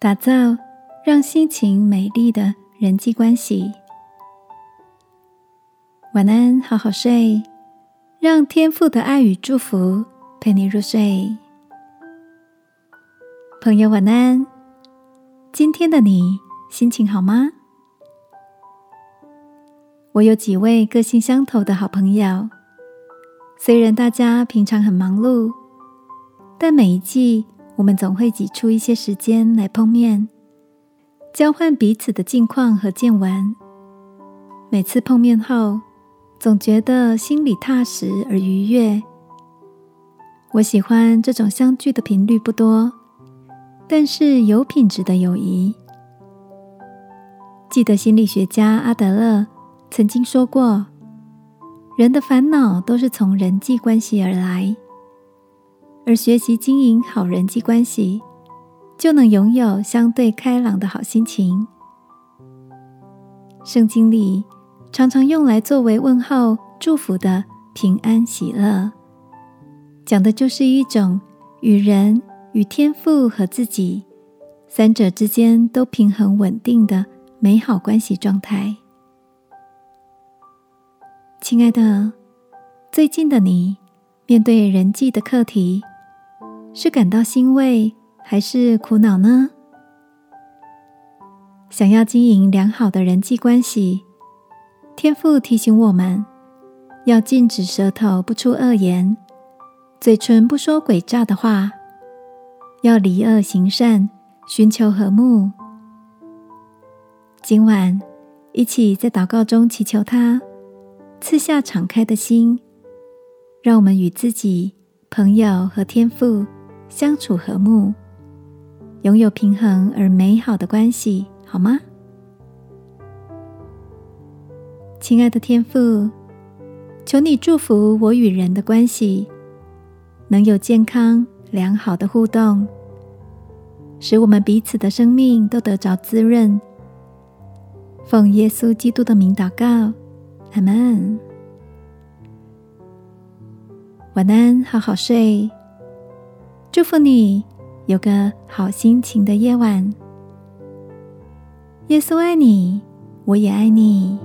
打造让心情美丽的人际关系。晚安，好好睡，让天父的爱与祝福陪你入睡。朋友，晚安。今天的你心情好吗？我有几位个性相投的好朋友，虽然大家平常很忙碌，但每一季我们总会挤出一些时间来碰面，交换彼此的近况和见闻。每次碰面后，总觉得心里踏实而愉悦。我喜欢这种相聚的频率不多。但是有品质的友谊。记得心理学家阿德勒曾经说过：“人的烦恼都是从人际关系而来，而学习经营好人际关系，就能拥有相对开朗的好心情。”圣经里常常用来作为问候、祝福的平安喜乐，讲的就是一种与人。与天赋和自己三者之间都平衡稳定的美好关系状态。亲爱的，最近的你面对人际的课题，是感到欣慰还是苦恼呢？想要经营良好的人际关系，天赋提醒我们要禁止舌头不出恶言，嘴唇不说诡诈的话。要离恶行善，寻求和睦。今晚一起在祷告中祈求他赐下敞开的心，让我们与自己、朋友和天父相处和睦，拥有平衡而美好的关系，好吗？亲爱的天父，求你祝福我与人的关系，能有健康。良好的互动，使我们彼此的生命都得着滋润。奉耶稣基督的名祷告，阿门。晚安，好好睡。祝福你有个好心情的夜晚。耶稣爱你，我也爱你。